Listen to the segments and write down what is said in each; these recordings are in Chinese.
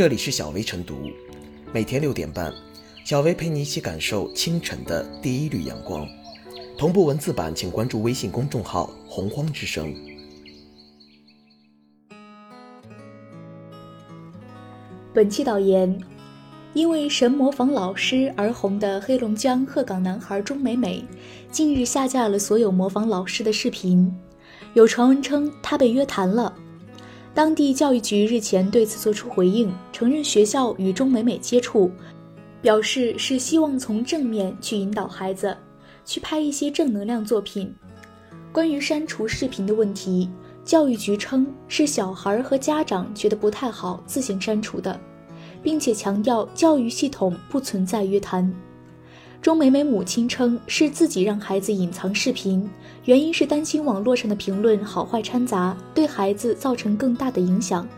这里是小薇晨读，每天六点半，小薇陪你一起感受清晨的第一缕阳光。同步文字版，请关注微信公众号“洪荒之声”。本期导言：因为神模仿老师而红的黑龙江鹤岗男孩钟美美，近日下架了所有模仿老师的视频，有传闻称他被约谈了。当地教育局日前对此作出回应，承认学校与钟美美接触，表示是希望从正面去引导孩子，去拍一些正能量作品。关于删除视频的问题，教育局称是小孩和家长觉得不太好，自行删除的，并且强调教育系统不存在约谈。钟美美母亲称是自己让孩子隐藏视频，原因是担心网络上的评论好坏掺杂，对孩子造成更大的影响。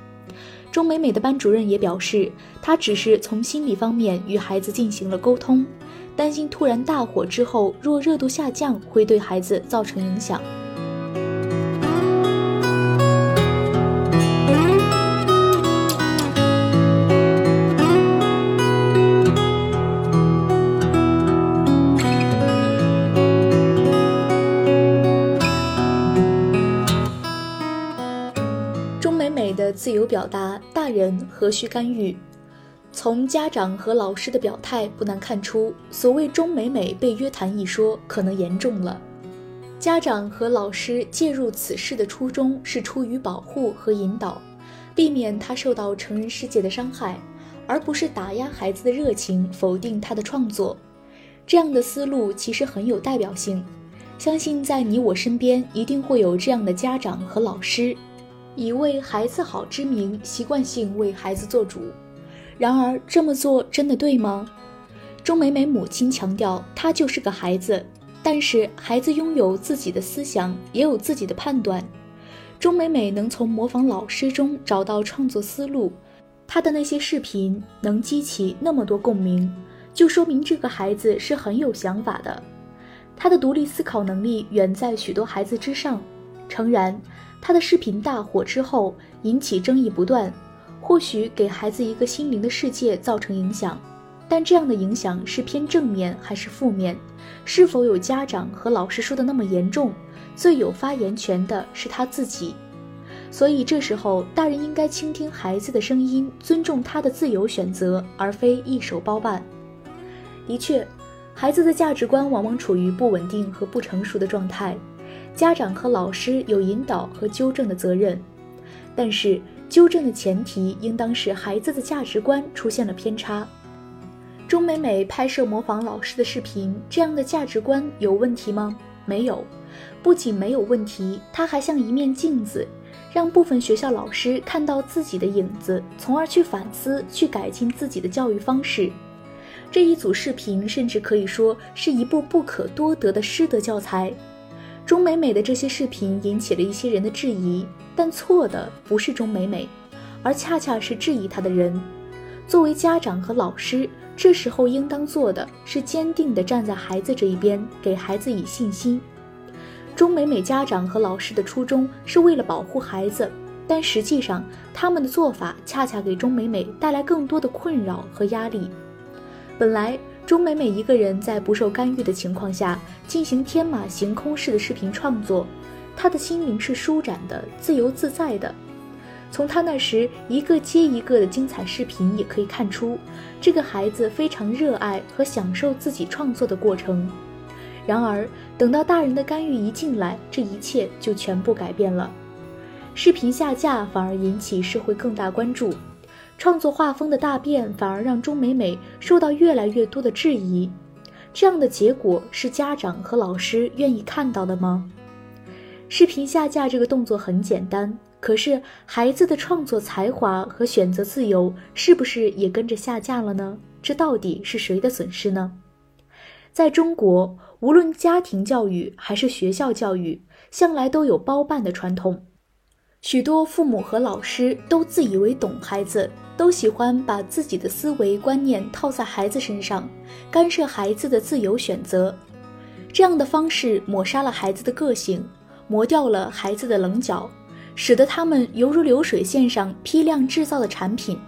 钟美美的班主任也表示，她只是从心理方面与孩子进行了沟通，担心突然大火之后若热度下降会对孩子造成影响。自由表达，大人何须干预？从家长和老师的表态不难看出，所谓钟美美被约谈一说可能严重了。家长和老师介入此事的初衷是出于保护和引导，避免他受到成人世界的伤害，而不是打压孩子的热情，否定他的创作。这样的思路其实很有代表性，相信在你我身边一定会有这样的家长和老师。以为孩子好之名，习惯性为孩子做主。然而，这么做真的对吗？钟美美母亲强调，她就是个孩子，但是孩子拥有自己的思想，也有自己的判断。钟美美能从模仿老师中找到创作思路，她的那些视频能激起那么多共鸣，就说明这个孩子是很有想法的。她的独立思考能力远在许多孩子之上。诚然。他的视频大火之后，引起争议不断，或许给孩子一个心灵的世界造成影响，但这样的影响是偏正面还是负面？是否有家长和老师说的那么严重？最有发言权的是他自己。所以这时候，大人应该倾听孩子的声音，尊重他的自由选择，而非一手包办。的确，孩子的价值观往往处于不稳定和不成熟的状态。家长和老师有引导和纠正的责任，但是纠正的前提应当是孩子的价值观出现了偏差。钟美美拍摄模仿老师的视频，这样的价值观有问题吗？没有，不仅没有问题，她还像一面镜子，让部分学校老师看到自己的影子，从而去反思、去改进自己的教育方式。这一组视频甚至可以说是一部不可多得的师德教材。钟美美的这些视频引起了一些人的质疑，但错的不是钟美美，而恰恰是质疑她的人。作为家长和老师，这时候应当做的是坚定地站在孩子这一边，给孩子以信心。钟美美家长和老师的初衷是为了保护孩子，但实际上他们的做法恰恰给钟美美带来更多的困扰和压力。本来。钟美美一个人在不受干预的情况下进行天马行空式的视频创作，她的心灵是舒展的、自由自在的。从她那时一个接一个的精彩视频也可以看出，这个孩子非常热爱和享受自己创作的过程。然而，等到大人的干预一进来，这一切就全部改变了。视频下架反而引起社会更大关注。创作画风的大变，反而让钟美美受到越来越多的质疑。这样的结果是家长和老师愿意看到的吗？视频下架这个动作很简单，可是孩子的创作才华和选择自由是不是也跟着下架了呢？这到底是谁的损失呢？在中国，无论家庭教育还是学校教育，向来都有包办的传统。许多父母和老师都自以为懂孩子，都喜欢把自己的思维观念套在孩子身上，干涉孩子的自由选择。这样的方式抹杀了孩子的个性，磨掉了孩子的棱角，使得他们犹如流水线上批量制造的产品。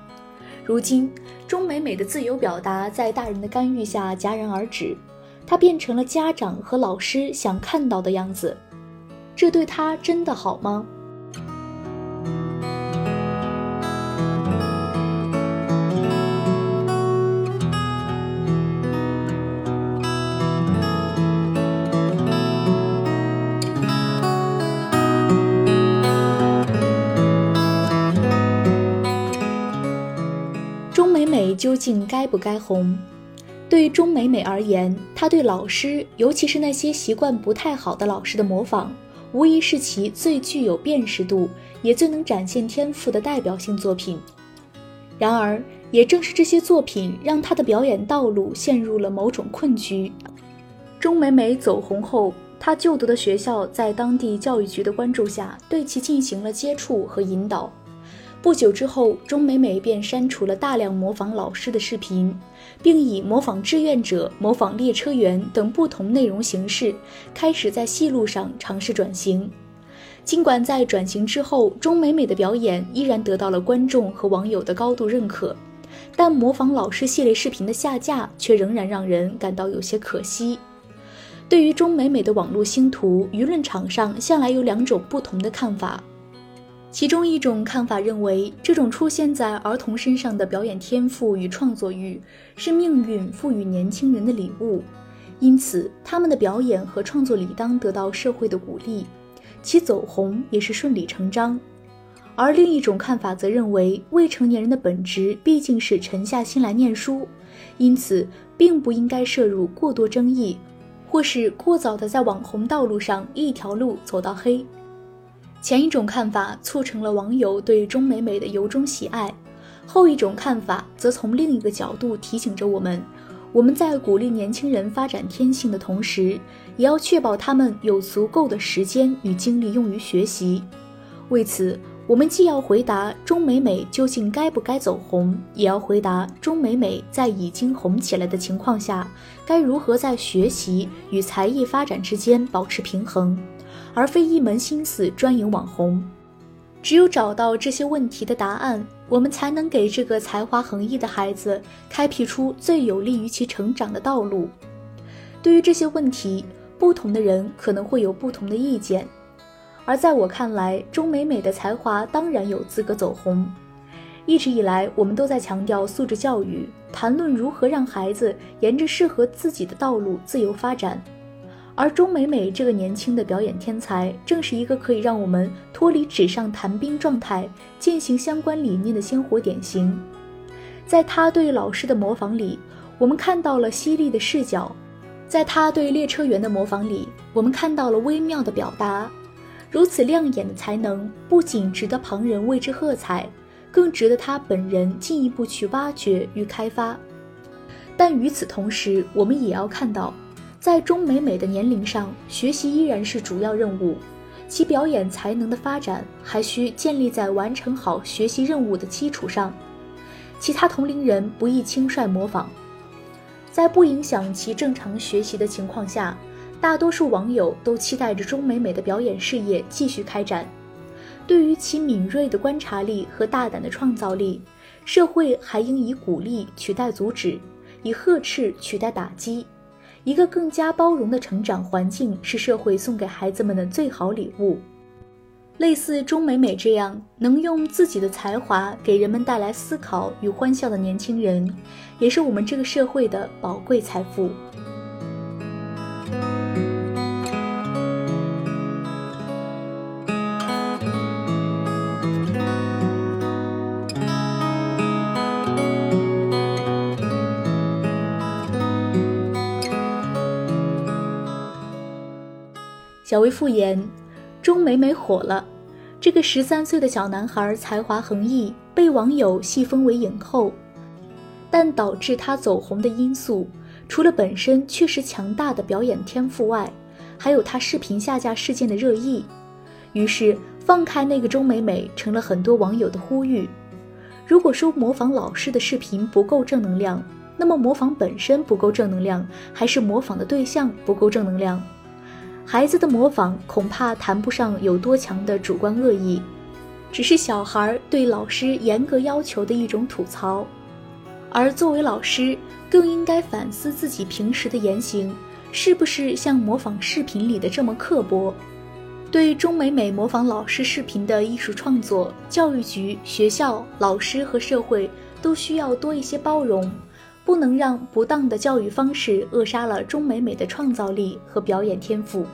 如今，钟美美的自由表达在大人的干预下戛然而止，她变成了家长和老师想看到的样子，这对她真的好吗？竟该不该红？对钟美美而言，她对老师，尤其是那些习惯不太好的老师的模仿，无疑是其最具有辨识度，也最能展现天赋的代表性作品。然而，也正是这些作品，让她的表演道路陷入了某种困局。钟美美走红后，她就读的学校在当地教育局的关注下，对其进行了接触和引导。不久之后，钟美美便删除了大量模仿老师的视频，并以模仿志愿者、模仿列车员等不同内容形式，开始在戏路上尝试转型。尽管在转型之后，钟美美的表演依然得到了观众和网友的高度认可，但模仿老师系列视频的下架却仍然让人感到有些可惜。对于钟美美的网络星途，舆论场上向来有两种不同的看法。其中一种看法认为，这种出现在儿童身上的表演天赋与创作欲是命运赋予年轻人的礼物，因此他们的表演和创作理当得到社会的鼓励，其走红也是顺理成章。而另一种看法则认为，未成年人的本质毕竟是沉下心来念书，因此并不应该摄入过多争议，或是过早的在网红道路上一条路走到黑。前一种看法促成了网友对钟美美的由衷喜爱，后一种看法则从另一个角度提醒着我们：我们在鼓励年轻人发展天性的同时，也要确保他们有足够的时间与精力用于学习。为此，我们既要回答钟美美究竟该不该走红，也要回答钟美美在已经红起来的情况下，该如何在学习与才艺发展之间保持平衡。而非一门心思专营网红。只有找到这些问题的答案，我们才能给这个才华横溢的孩子开辟出最有利于其成长的道路。对于这些问题，不同的人可能会有不同的意见。而在我看来，钟美美的才华当然有资格走红。一直以来，我们都在强调素质教育，谈论如何让孩子沿着适合自己的道路自由发展。而钟美美这个年轻的表演天才，正是一个可以让我们脱离纸上谈兵状态，践行相关理念的鲜活典型。在她对老师的模仿里，我们看到了犀利的视角；在她对列车员的模仿里，我们看到了微妙的表达。如此亮眼的才能，不仅值得旁人为之喝彩，更值得她本人进一步去挖掘与开发。但与此同时，我们也要看到。在钟美美的年龄上，学习依然是主要任务，其表演才能的发展还需建立在完成好学习任务的基础上。其他同龄人不宜轻率模仿，在不影响其正常学习的情况下，大多数网友都期待着钟美美的表演事业继续开展。对于其敏锐的观察力和大胆的创造力，社会还应以鼓励取代阻止，以呵斥取代打击。一个更加包容的成长环境是社会送给孩子们的最好礼物。类似钟美美这样能用自己的才华给人们带来思考与欢笑的年轻人，也是我们这个社会的宝贵财富。小薇复言，钟美美火了。这个十三岁的小男孩才华横溢，被网友戏封为影后。但导致他走红的因素，除了本身确实强大的表演天赋外，还有他视频下架事件的热议。于是，放开那个钟美美成了很多网友的呼吁。如果说模仿老师的视频不够正能量，那么模仿本身不够正能量，还是模仿的对象不够正能量？孩子的模仿恐怕谈不上有多强的主观恶意，只是小孩对老师严格要求的一种吐槽。而作为老师，更应该反思自己平时的言行，是不是像模仿视频里的这么刻薄？对钟美美模仿老师视频的艺术创作，教育局、学校、老师和社会都需要多一些包容，不能让不当的教育方式扼杀了钟美美的创造力和表演天赋。